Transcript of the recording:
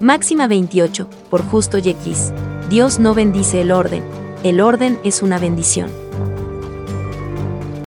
Máxima 28, por justo Yekis. Dios no bendice el orden, el orden es una bendición.